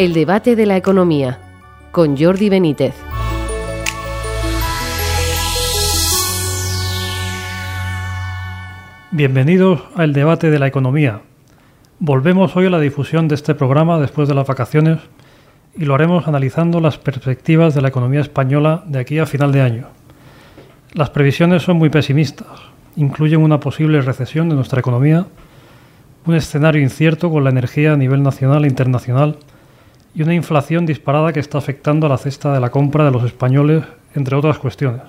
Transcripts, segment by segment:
El debate de la economía con Jordi Benítez. Bienvenidos al debate de la economía. Volvemos hoy a la difusión de este programa después de las vacaciones y lo haremos analizando las perspectivas de la economía española de aquí a final de año. Las previsiones son muy pesimistas, incluyen una posible recesión de nuestra economía, un escenario incierto con la energía a nivel nacional e internacional y una inflación disparada que está afectando a la cesta de la compra de los españoles, entre otras cuestiones.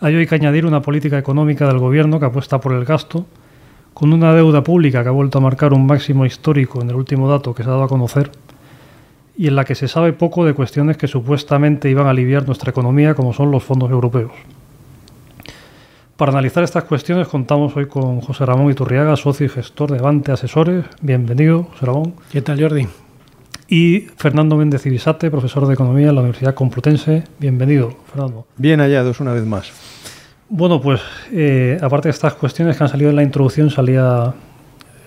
Hay hoy que añadir una política económica del gobierno que apuesta por el gasto, con una deuda pública que ha vuelto a marcar un máximo histórico en el último dato que se ha dado a conocer, y en la que se sabe poco de cuestiones que supuestamente iban a aliviar nuestra economía, como son los fondos europeos. Para analizar estas cuestiones contamos hoy con José Ramón Iturriaga, socio y gestor de Avante Asesores. Bienvenido, José Ramón. ¿Qué tal, Jordi? Y Fernando Méndez Ibisate, profesor de Economía en la Universidad Complutense. Bienvenido, Fernando. Bien hallados una vez más. Bueno, pues eh, aparte de estas cuestiones que han salido en la introducción, salía,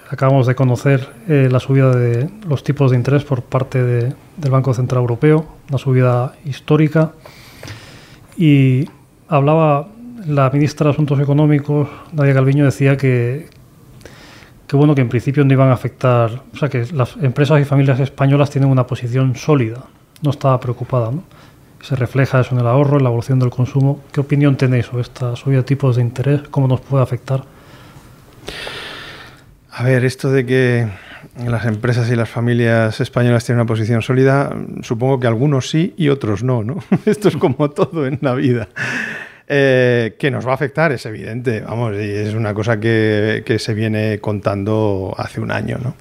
acabamos de conocer eh, la subida de los tipos de interés por parte del Banco Central Europeo, una subida histórica. Y hablaba la ministra de Asuntos Económicos, Nadia Calviño, decía que, que bueno que en principio no iban a afectar, o sea que las empresas y familias españolas tienen una posición sólida, no estaba preocupada, ¿no? Se refleja eso en el ahorro, en la evolución del consumo. ¿Qué opinión tenéis sobre esta subida de tipos de interés? ¿Cómo nos puede afectar? A ver, esto de que las empresas y las familias españolas tienen una posición sólida, supongo que algunos sí y otros no, ¿no? Esto es como todo en la vida. Eh, que nos va a afectar, es evidente, vamos, y es una cosa que, se viene contando hace un año, ¿no?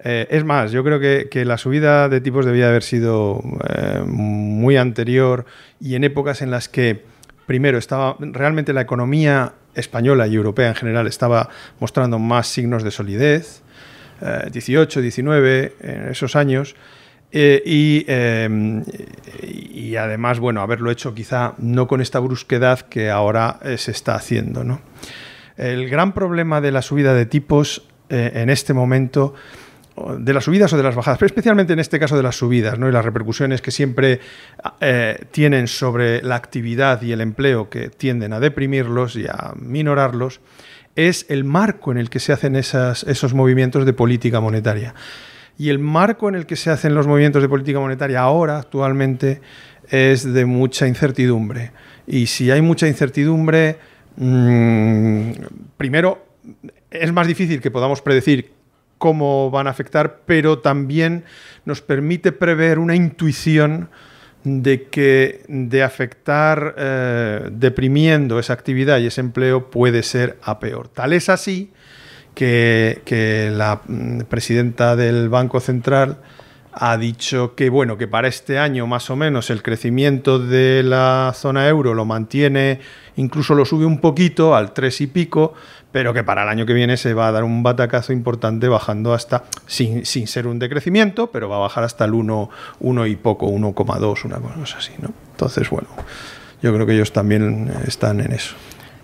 Eh, es más, yo creo que, la subida de tipos debía haber sido eh, muy anterior y en épocas en las que, primero, estaba realmente la economía española y europea en general estaba mostrando más signos de solidez, 18, 19, en esos años, eh, em, y, además, bueno, haberlo hecho quizá no con esta brusquedad que ahora eh, se está haciendo. El gran problema de la subida de tipos eh, en este momento, de las subidas o de las bajadas, pero especialmente en este caso de las subidas y las repercusiones que siempre tienen sobre la actividad y el empleo que tienden a deprimirlos y a minorarlos, es el marco en el que se hacen esos movimientos de política monetaria. Y el marco en el que se hacen los movimientos de política monetaria ahora, actualmente, es de mucha incertidumbre. Y si hay mucha incertidumbre, mm, primero, es más difícil que podamos predecir cómo van a afectar, pero también nos permite prever una intuición de que de afectar eh, deprimiendo esa actividad y ese empleo puede ser a peor. Tal es así que, la mm, presidenta del Banco Central ha dicho que bueno, que para este año más o menos el crecimiento de la zona euro lo mantiene, incluso lo sube un poquito al 3 y pico, pero que para el año que viene se va a dar un batacazo importante bajando hasta, sin, sin ser un decrecimiento, pero va a bajar hasta el 1, 1 y poco, 1,2, una cosa así, ¿no? Entonces, bueno, yo creo que ellos también están en eso.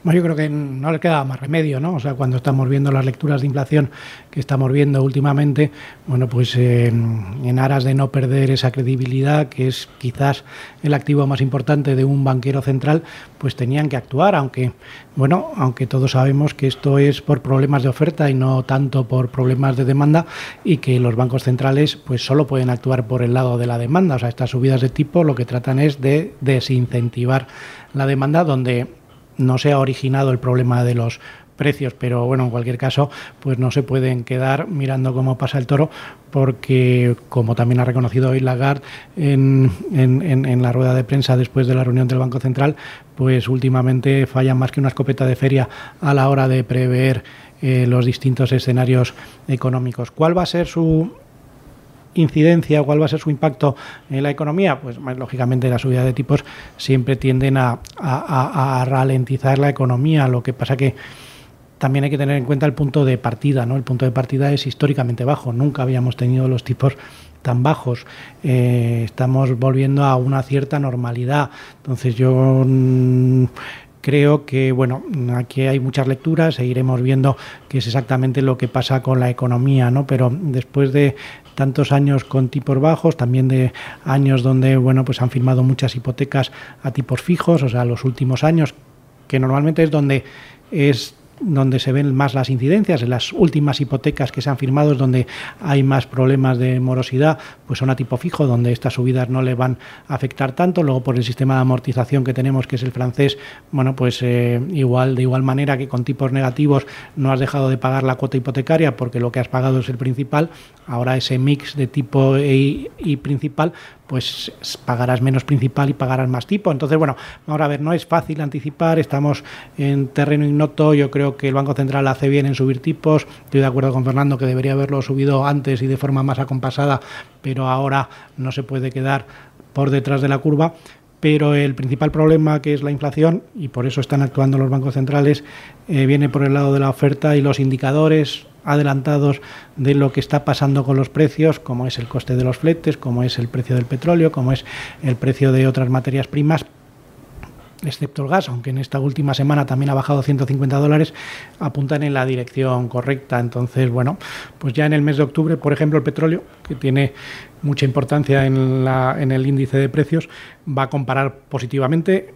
Bueno, yo creo que no le queda más remedio, ¿no? O sea, cuando estamos viendo las lecturas de inflación que estamos viendo últimamente, bueno, pues en aras de no perder esa credibilidad, que es quizás el activo más importante de un banquero central, pues tenían que actuar, aunque, bueno, aunque todos sabemos que esto es por problemas de oferta y no tanto por problemas de demanda y que los bancos centrales pues solo pueden actuar por el lado de la demanda. O sea, estas subidas de tipo lo que tratan es de desincentivar la demanda donde no se ha originado el problema de los precios, pero bueno, en cualquier caso, pues no se pueden quedar mirando cómo pasa el toro, porque como también ha reconocido hoy Lagarde en, en, la rueda de prensa después de la reunión del Banco Central, pues últimamente fallan más que una escopeta de feria a la hora de prever eh, los distintos escenarios económicos. ¿Cuál va a ser su incidencia, cuál va a ser su impacto en la economía, pues lógicamente la subida de tipos siempre tienden a, ralentizar la economía. Lo que pasa que también hay que tener en cuenta el punto de partida, ¿no? El punto de partida es históricamente bajo. Nunca habíamos tenido los tipos tan bajos. Eh, estamos volviendo a una cierta normalidad. Entonces yo mm, creo que bueno aquí hay muchas lecturas e iremos viendo qué es exactamente lo que pasa con la economía no pero después de tantos años con tipos bajos, también de años donde bueno, pues han firmado muchas hipotecas a tipos fijos, o sea, los últimos años, que normalmente es donde es donde se ven más las incidencias, en las últimas hipotecas que se han firmado es donde hay más problemas de morosidad, pues son a tipo fijo, donde estas subidas no le van a afectar tanto. Luego por el sistema de amortización que tenemos, que es el francés, bueno, pues eh, igual de igual manera que con tipos negativos no has dejado de pagar la cuota hipotecaria porque lo que has pagado es el principal. Ahora ese mix de tipo e y principal, pues pagarás menos principal y pagarás más tipo. Entonces, bueno, ahora a ver, no es fácil anticipar, estamos en terreno ignoto, yo creo que el Banco Central hace bien en subir tipos, estoy de acuerdo con Fernando que debería haberlo subido antes y de forma más acompasada, pero ahora no se puede quedar por detrás de la curva. Pero el principal problema, que es la inflación, y por eso están actuando los bancos centrales, eh, viene por el lado de la oferta y los indicadores adelantados de lo que está pasando con los precios, como es el coste de los fletes, como es el precio del petróleo, como es el precio de otras materias primas, excepto el gas, aunque en esta última semana también ha bajado 150 dólares, apuntan en la dirección correcta. Entonces, bueno, pues ya en el mes de octubre, por ejemplo, el petróleo, que tiene mucha importancia en, la, en el índice de precios, va a comparar positivamente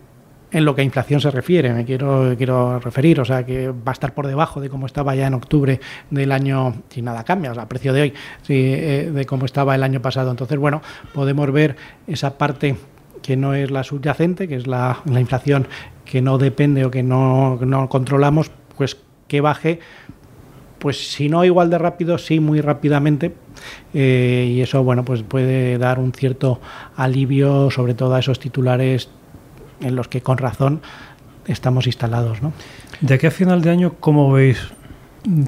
en lo que a inflación se refiere, me quiero, quiero referir, o sea, que va a estar por debajo de cómo estaba ya en octubre del año, si nada cambia, o sea, precio de hoy, eh, de cómo estaba el año pasado. Entonces, bueno, podemos ver esa parte que no es la subyacente, que es la, inflación que no depende o que no, no controlamos, pues que baje pues si no igual de rápido, sí muy rápidamente. Eh, y eso, bueno, pues puede dar un cierto alivio, sobre todo a esos titulares en los que con razón estamos instalados. ¿no? De aquí a final de año, ¿cómo veis?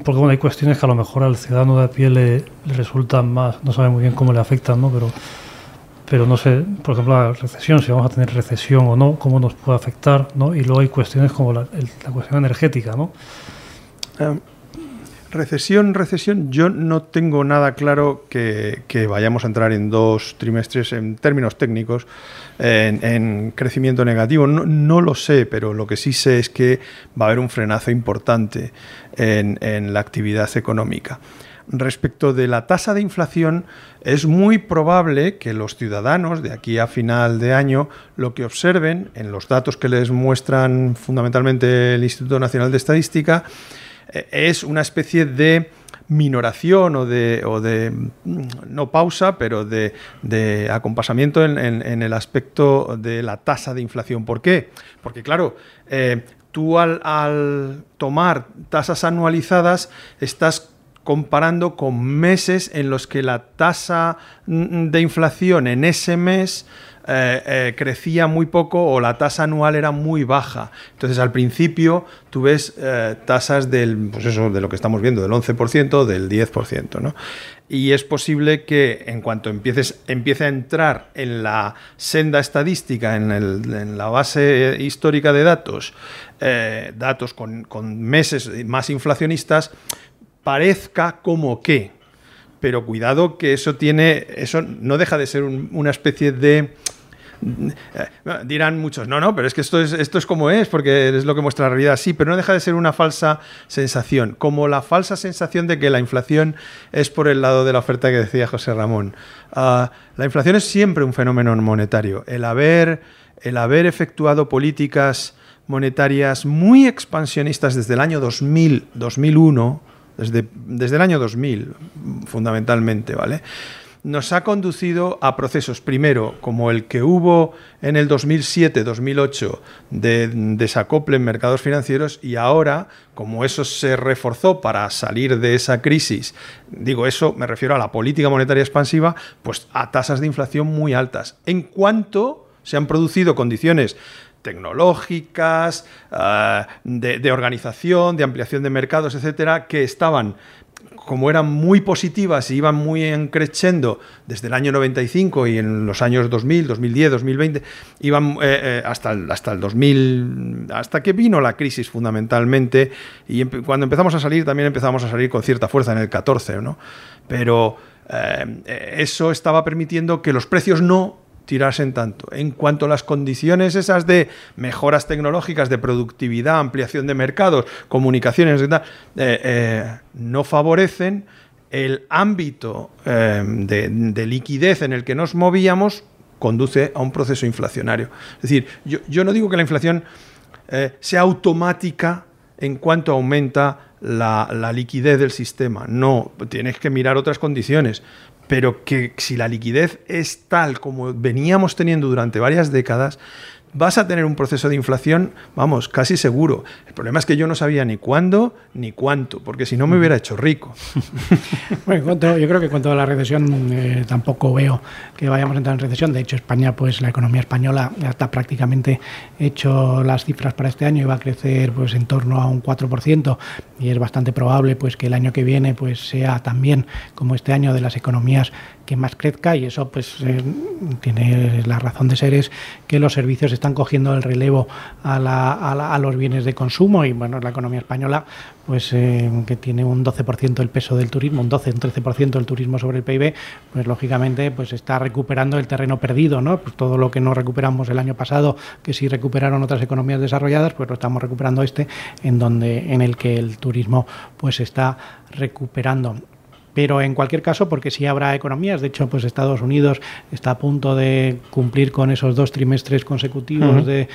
Porque bueno, hay cuestiones que a lo mejor al ciudadano de a pie le, resultan más, no sabe muy bien cómo le afectan, ¿no? Pero, pero no sé, por ejemplo, la recesión, si vamos a tener recesión o no, cómo nos puede afectar, ¿no? Y luego hay cuestiones como la, la cuestión energética, ¿no? Em, Recesión, recesión, yo no tengo nada claro que, vayamos a entrar en dos trimestres en términos técnicos en, crecimiento negativo. No, lo sé, pero lo que sí sé es que va a haber un frenazo importante en, la actividad económica. Respecto de la tasa de inflación, es muy probable que los ciudadanos de aquí a final de año lo que observen en los datos que les muestran fundamentalmente el Instituto Nacional de Estadística eh, es una especie de minoración o de, o de mm, no pausa, pero de, acompasamiento en, el aspecto de la tasa de inflación. ¿Por qué? Porque claro, eh, tú al, tomar tasas anualizadas estás comparando con meses en los que la tasa mm, de inflación en ese mes eh, eh, crecía muy poco o la tasa anual era muy baja. Entonces, al principio, tú ves eh, tasas del, pues eso, de lo que estamos viendo, del 11%, del 10%, ¿no? Y es posible que en cuanto empieces, empiece a entrar en la senda estadística, en, la base histórica de datos, datos con meses más inflacionistas, parezca como que pero cuidado que eso tiene, eso no deja de ser una especie de dirán muchos, no, no, pero es que esto es, esto es como es, porque es lo que muestra la realidad, sí, pero no deja de ser una falsa sensación, como la falsa sensación de que la inflación es por el lado de la oferta que decía José Ramón. Ah, la inflación es siempre un fenómeno monetario. El haber, el haber efectuado políticas monetarias muy expansionistas desde el año 2000, 2001, desde, desde el año 2000 fundamentalmente, ¿vale? nos ha conducido a procesos, primero, como el que hubo en el 2007-2008 de desacople en mercados financieros y ahora, como eso se reforzó para salir de esa crisis, digo eso, me refiero a la política monetaria expansiva, pues a tasas de inflación muy altas. En cuanto se han producido condiciones tecnológicas, ah, de, organización, de ampliación de mercados, etcétera, que estaban como eran muy positivas y iban muy encrechendo desde el año 95 y en los años 2000, 2010, 2020, iban eh, eh, hasta, el, hasta el 2000, hasta que vino la crisis fundamentalmente, y cuando empezamos a salir también empezamos a salir con cierta fuerza en el 14, ¿no? Pero eh, eso estaba permitiendo que los precios no tirasen tanto. En cuanto las condiciones esas de mejoras tecnológicas, de productividad, ampliación de mercados, comunicaciones, eh, eh, no favorecen, el ámbito eh, de, liquidez en el que nos movíamos conduce a un proceso inflacionario. Es decir, yo, no digo que la inflación eh, sea automática en cuanto aumenta la, liquidez del sistema. No, tienes que mirar otras condiciones. Pero que si la liquidez es tal como veníamos teniendo durante varias décadas, vas a tener un proceso de inflación, vamos, casi seguro. El problema es que yo no sabía ni cuándo ni cuánto, porque si no me hubiera hecho rico. bueno, yo creo que con toda la recesión eh, tampoco veo que vayamos a entrar en recesión. De hecho, España, pues la economía española ya está prácticamente hecho las cifras para este año y va a crecer pues en torno a un 4% y es bastante probable pues que el año que viene pues sea también como este año de las economías que más crezca y eso pues eh, tiene la razón de ser es que los servicios están cogiendo el relevo a, a, los bienes de consumo y bueno la economía española pues eh, que tiene un 12% el peso del turismo un 12 un 13% el turismo sobre el PIB pues lógicamente pues está recuperando el terreno perdido no pues todo lo que no recuperamos el año pasado que sí recuperaron otras economías desarrolladas pues lo estamos recuperando este en donde en el que el turismo pues está recuperando pero en cualquier caso, porque sí habrá economías, de hecho, pues Estados Unidos está a punto de cumplir con esos dos trimestres consecutivos de,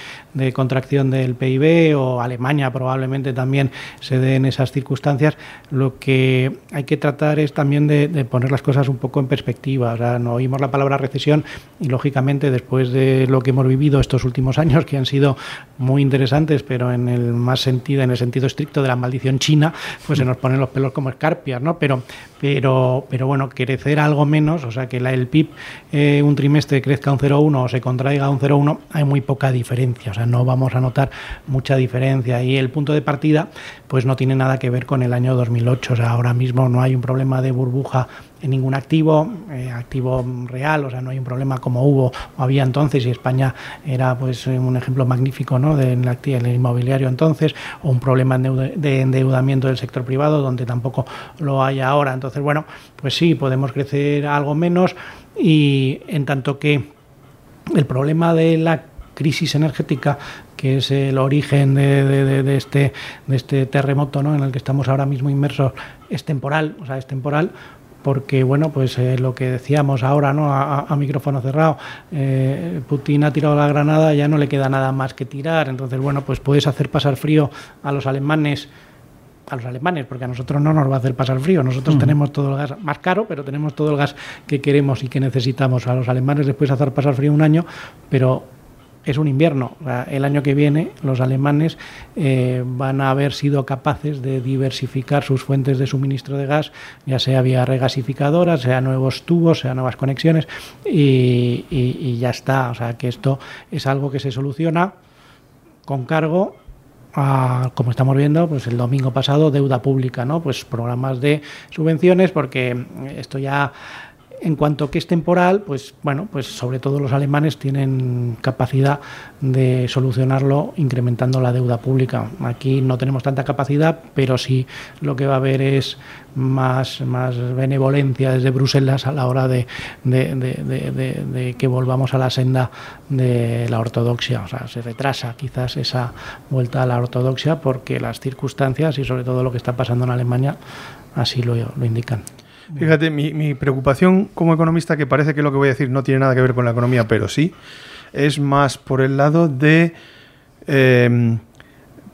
contracción del PIB, o Alemania probablemente también se dé en esas circunstancias. Lo que hay que tratar es también de, poner las cosas un poco en perspectiva. O sea, no oímos la palabra recesión y lógicamente después de lo que hemos vivido estos últimos años, que han sido muy interesantes, pero en el más sentido, en el sentido estricto de la maldición china, pues se nos ponen los pelos como escarpias, ¿no? Pero pero, pero bueno, crecer algo menos, o sea, que el PIB eh, un trimestre crezca un 0,1 o se contraiga un 0,1, hay muy poca diferencia, o sea, no vamos a notar mucha diferencia. Y el punto de partida, pues no tiene nada que ver con el año 2008, o sea, ahora mismo no hay un problema de burbuja en ningún activo, eh, activo real, o sea, no hay un problema como hubo o había entonces y España era pues un ejemplo magnífico ¿no? del de, inmobiliario entonces, o un problema de endeudamiento del sector privado donde tampoco lo hay ahora. Entonces, bueno, pues sí, podemos crecer algo menos y en tanto que el problema de la crisis energética que es el origen este, de este terremoto ¿no? en el que estamos ahora mismo inmersos, es temporal, o sea, es temporal, porque bueno, pues eh, lo que decíamos ahora, ¿no? A, micrófono cerrado, eh, Putin ha tirado la granada, ya no le queda nada más que tirar, entonces bueno, pues puedes hacer pasar frío a los alemanes a los alemanes, porque a nosotros no nos va a hacer pasar frío. Nosotros tenemos todo el gas más caro, pero tenemos todo el gas que queremos y que necesitamos. A los alemanes les puedes hacer pasar frío un año, pero es un invierno. El año que viene los alemanes eh, van a haber sido capaces de diversificar sus fuentes de suministro de gas, ya sea vía regasificadoras, sea nuevos tubos, sea nuevas conexiones, y, ya está. O sea que esto es algo que se soluciona con cargo a, como estamos viendo, pues el domingo pasado, deuda pública, ¿no? Pues programas de subvenciones, porque esto ya en cuanto que es temporal, pues bueno, pues sobre todo los alemanes tienen capacidad de solucionarlo incrementando la deuda pública. Aquí no tenemos tanta capacidad, pero sí lo que va a haber es más, más benevolencia desde Bruselas a la hora de, que volvamos a la senda de la ortodoxia. O sea, se retrasa quizás esa vuelta a la ortodoxia porque las circunstancias y sobre todo lo que está pasando en Alemania así lo, lo indican. Fíjate, mi, preocupación como economista, que parece que lo que voy a decir no tiene nada que ver con la economía, pero sí, es más por el lado de em,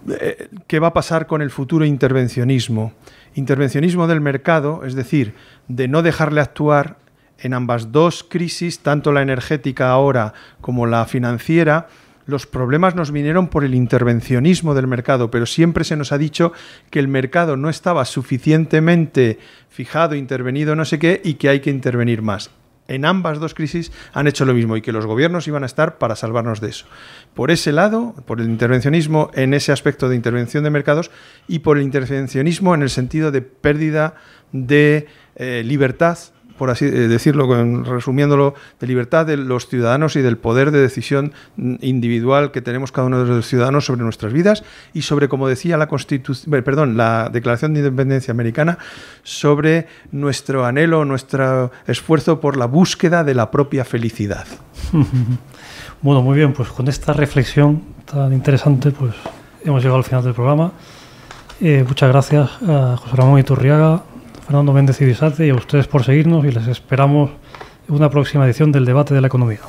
eh, qué va a pasar con el futuro intervencionismo. Intervencionismo del mercado, es decir, de no dejarle actuar en ambas dos crisis, tanto la energética ahora como la financiera, los problemas nos vinieron por el intervencionismo del mercado, pero siempre se nos ha dicho que el mercado no estaba suficientemente fijado, intervenido, no sé qué, y que hay que intervenir más. En ambas dos crisis han hecho lo mismo y que los gobiernos iban a estar para salvarnos de eso. Por ese lado, por el intervencionismo en ese aspecto de intervención de mercados y por el intervencionismo en el sentido de pérdida de eh, libertad por así eh, decirlo, resumiéndolo, de libertad de los ciudadanos y del poder de decisión individual que tenemos cada uno de los ciudadanos sobre nuestras vidas y sobre, como decía la Constitución, eh, perdón, la Declaración de Independencia Americana, sobre nuestro anhelo, nuestro esfuerzo por la búsqueda de la propia felicidad. Bueno, muy bien, pues con esta reflexión tan interesante, pues hemos llegado al final del programa. Eh, muchas gracias a José Ramón Iturriaga, Fernando Méndez Ibisate, y a ustedes por seguirnos y les esperamos en una próxima edición del debate de la economía.